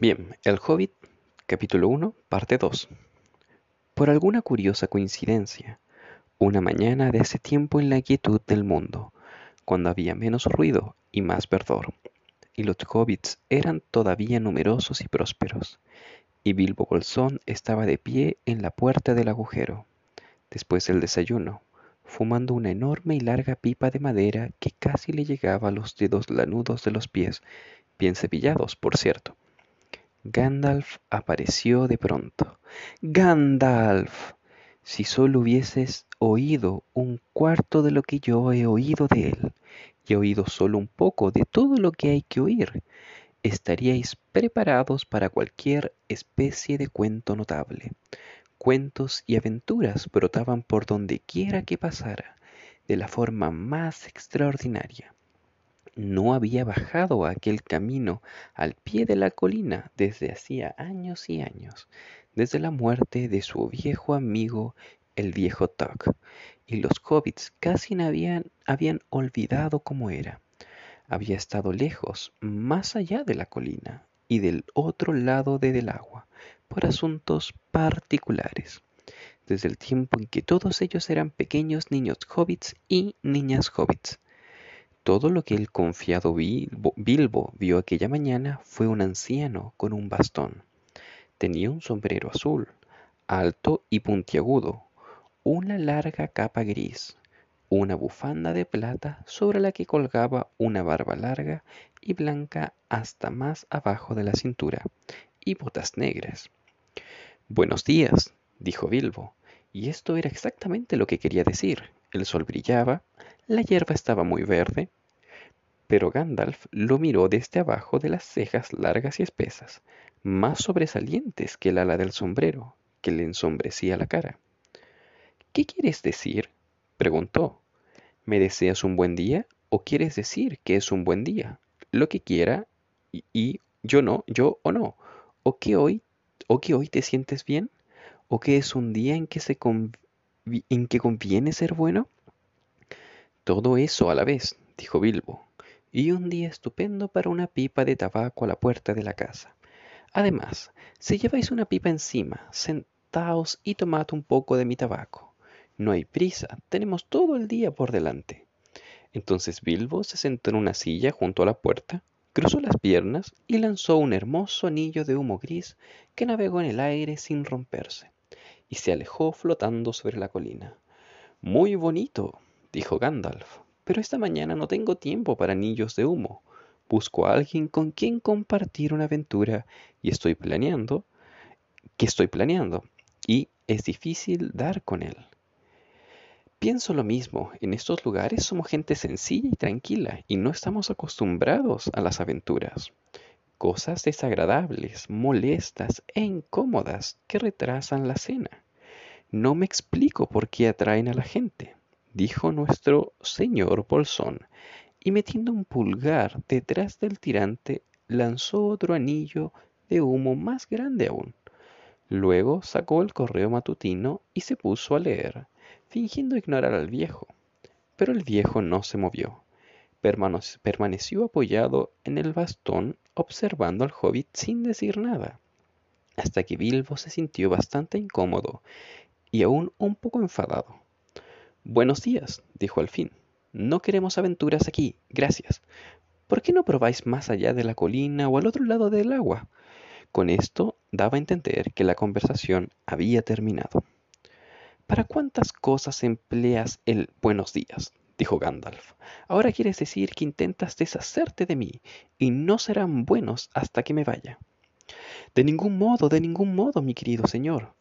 Bien, El Hobbit, capítulo 1, parte 2. Por alguna curiosa coincidencia, una mañana de ese tiempo en la quietud del mundo, cuando había menos ruido y más verdor, y los hobbits eran todavía numerosos y prósperos, y Bilbo Bolsón estaba de pie en la puerta del agujero, después del desayuno, fumando una enorme y larga pipa de madera que casi le llegaba a los dedos lanudos de los pies, bien cepillados, por cierto Gandalf apareció de pronto. ¡Gandalf! Si solo hubieses oído un cuarto de lo que yo he oído de él, y he oído solo un poco de todo lo que hay que oír, estaríais preparados para cualquier especie de cuento notable. Cuentos y aventuras brotaban por donde quiera que pasara, de la forma más extraordinaria no había bajado aquel camino al pie de la colina desde hacía años y años, desde la muerte de su viejo amigo el viejo Tuck, y los hobbits casi habían, habían olvidado cómo era. Había estado lejos, más allá de la colina y del otro lado de del agua, por asuntos particulares, desde el tiempo en que todos ellos eran pequeños niños hobbits y niñas hobbits todo lo que el confiado Bilbo vio aquella mañana fue un anciano con un bastón. Tenía un sombrero azul, alto y puntiagudo, una larga capa gris, una bufanda de plata sobre la que colgaba una barba larga y blanca hasta más abajo de la cintura, y botas negras. Buenos días, dijo Bilbo, y esto era exactamente lo que quería decir. El sol brillaba, la hierba estaba muy verde, pero Gandalf lo miró desde abajo de las cejas largas y espesas, más sobresalientes que el ala del sombrero, que le ensombrecía la cara. ¿Qué quieres decir? preguntó. ¿Me deseas un buen día o quieres decir que es un buen día? Lo que quiera y, yo no, yo o no. ¿O que hoy, o que hoy te sientes bien? ¿O que es un día en que, se en que conviene ser bueno? Todo eso a la vez, dijo Bilbo, y un día estupendo para una pipa de tabaco a la puerta de la casa. Además, si lleváis una pipa encima, sentaos y tomad un poco de mi tabaco. No hay prisa, tenemos todo el día por delante. Entonces Bilbo se sentó en una silla junto a la puerta, cruzó las piernas y lanzó un hermoso anillo de humo gris que navegó en el aire sin romperse, y se alejó flotando sobre la colina. Muy bonito, dijo Gandalf, pero esta mañana no tengo tiempo para anillos de humo. Busco a alguien con quien compartir una aventura y estoy planeando que estoy planeando y es difícil dar con él. Pienso lo mismo, en estos lugares somos gente sencilla y tranquila y no estamos acostumbrados a las aventuras. Cosas desagradables, molestas e incómodas que retrasan la cena. No me explico por qué atraen a la gente dijo nuestro señor Bolsón, y metiendo un pulgar detrás del tirante, lanzó otro anillo de humo más grande aún. Luego sacó el correo matutino y se puso a leer, fingiendo ignorar al viejo. Pero el viejo no se movió. Permaneció apoyado en el bastón observando al hobbit sin decir nada, hasta que Bilbo se sintió bastante incómodo y aún un poco enfadado. Buenos días, dijo al fin. No queremos aventuras aquí, gracias. ¿Por qué no probáis más allá de la colina o al otro lado del agua? Con esto daba a entender que la conversación había terminado. ¿Para cuántas cosas empleas el buenos días? dijo Gandalf. Ahora quieres decir que intentas deshacerte de mí, y no serán buenos hasta que me vaya. De ningún modo, de ningún modo, mi querido señor.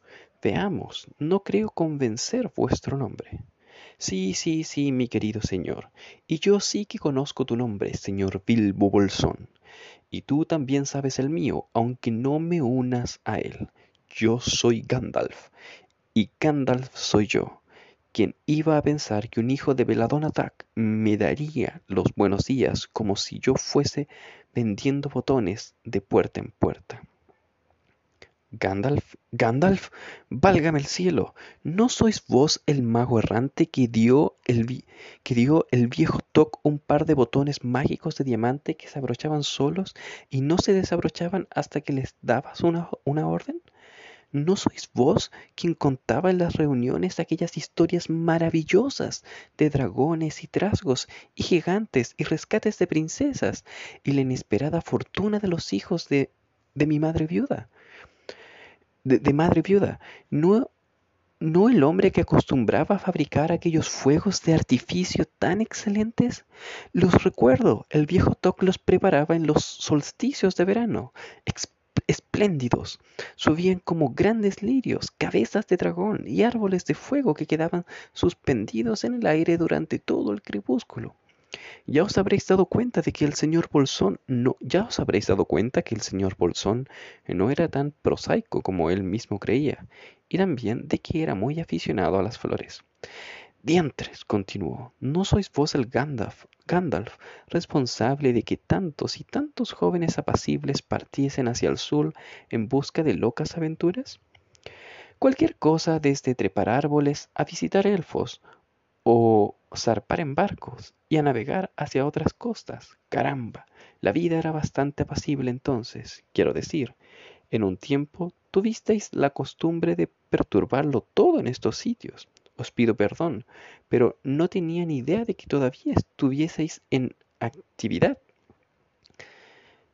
Veamos, no creo convencer vuestro nombre. Sí, sí, sí, mi querido señor. Y yo sí que conozco tu nombre, señor Bilbo Bolsón. Y tú también sabes el mío, aunque no me unas a él. Yo soy Gandalf. Y Gandalf soy yo. Quien iba a pensar que un hijo de Belladonna me daría los buenos días como si yo fuese vendiendo botones de puerta en puerta. Gandalf, Gandalf, válgame el cielo, ¿no sois vos el mago errante que dio el, que dio el viejo Toc un par de botones mágicos de diamante que se abrochaban solos y no se desabrochaban hasta que les dabas una, una orden? ¿No sois vos quien contaba en las reuniones aquellas historias maravillosas de dragones y trasgos y gigantes y rescates de princesas y la inesperada fortuna de los hijos de, de mi madre viuda? De, madre viuda, no, no el hombre que acostumbraba a fabricar aquellos fuegos de artificio tan excelentes. Los recuerdo, el viejo Toc los preparaba en los solsticios de verano, espléndidos. Subían como grandes lirios, cabezas de dragón y árboles de fuego que quedaban suspendidos en el aire durante todo el crepúsculo. Ya os habréis dado cuenta de que el señor Bolsón no, ya os habréis dado cuenta que el señor Bolsón no era tan prosaico como él mismo creía, y también de que era muy aficionado a las flores. Diantres, continuó, ¿no sois vos el Gandalf, Gandalf, responsable de que tantos y tantos jóvenes apacibles partiesen hacia el sur en busca de locas aventuras? Cualquier cosa desde trepar árboles a visitar elfos, o zarpar en barcos y a navegar hacia otras costas. Caramba, la vida era bastante apacible entonces, quiero decir. En un tiempo tuvisteis la costumbre de perturbarlo todo en estos sitios. Os pido perdón, pero no tenía ni idea de que todavía estuvieseis en actividad.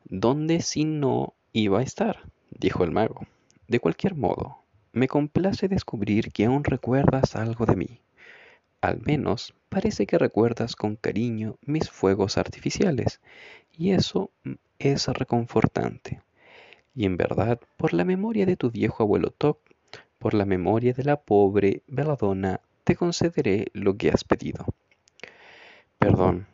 ¿Dónde si no iba a estar? dijo el mago. De cualquier modo, me complace descubrir que aún recuerdas algo de mí. Al menos parece que recuerdas con cariño mis fuegos artificiales, y eso es reconfortante. Y en verdad, por la memoria de tu viejo abuelo Toc, por la memoria de la pobre Beladona, te concederé lo que has pedido. Perdón,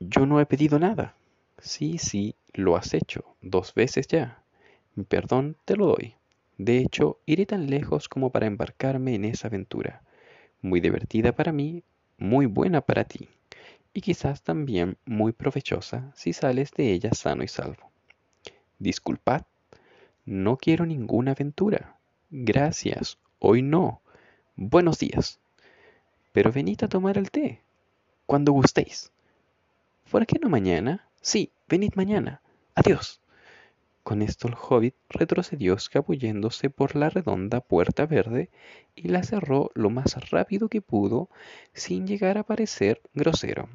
yo no he pedido nada. Sí, sí, lo has hecho, dos veces ya. Mi perdón te lo doy. De hecho, iré tan lejos como para embarcarme en esa aventura muy divertida para mí, muy buena para ti, y quizás también muy provechosa si sales de ella sano y salvo. Disculpad, no quiero ninguna aventura. Gracias, hoy no. Buenos días. Pero venid a tomar el té, cuando gustéis. ¿Por qué no mañana? Sí, venid mañana. Adiós. Con esto el hobbit retrocedió escabulléndose por la redonda puerta verde y la cerró lo más rápido que pudo sin llegar a parecer grosero.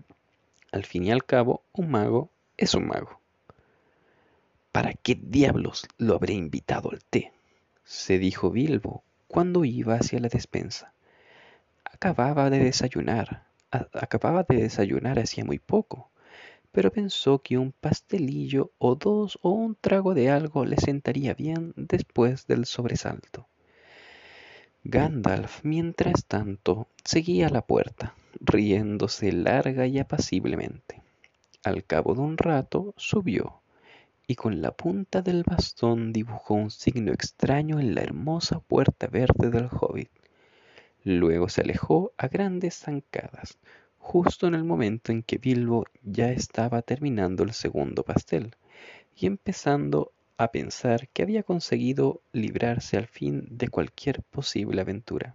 Al fin y al cabo, un mago es un mago. ¿Para qué diablos lo habré invitado al té? se dijo Bilbo cuando iba hacia la despensa. Acababa de desayunar, acababa de desayunar hacía muy poco pero pensó que un pastelillo o dos o un trago de algo le sentaría bien después del sobresalto. Gandalf, mientras tanto, seguía la puerta, riéndose larga y apaciblemente. Al cabo de un rato subió, y con la punta del bastón dibujó un signo extraño en la hermosa puerta verde del hobbit. Luego se alejó a grandes zancadas, justo en el momento en que Bilbo ya estaba terminando el segundo pastel y empezando a pensar que había conseguido librarse al fin de cualquier posible aventura.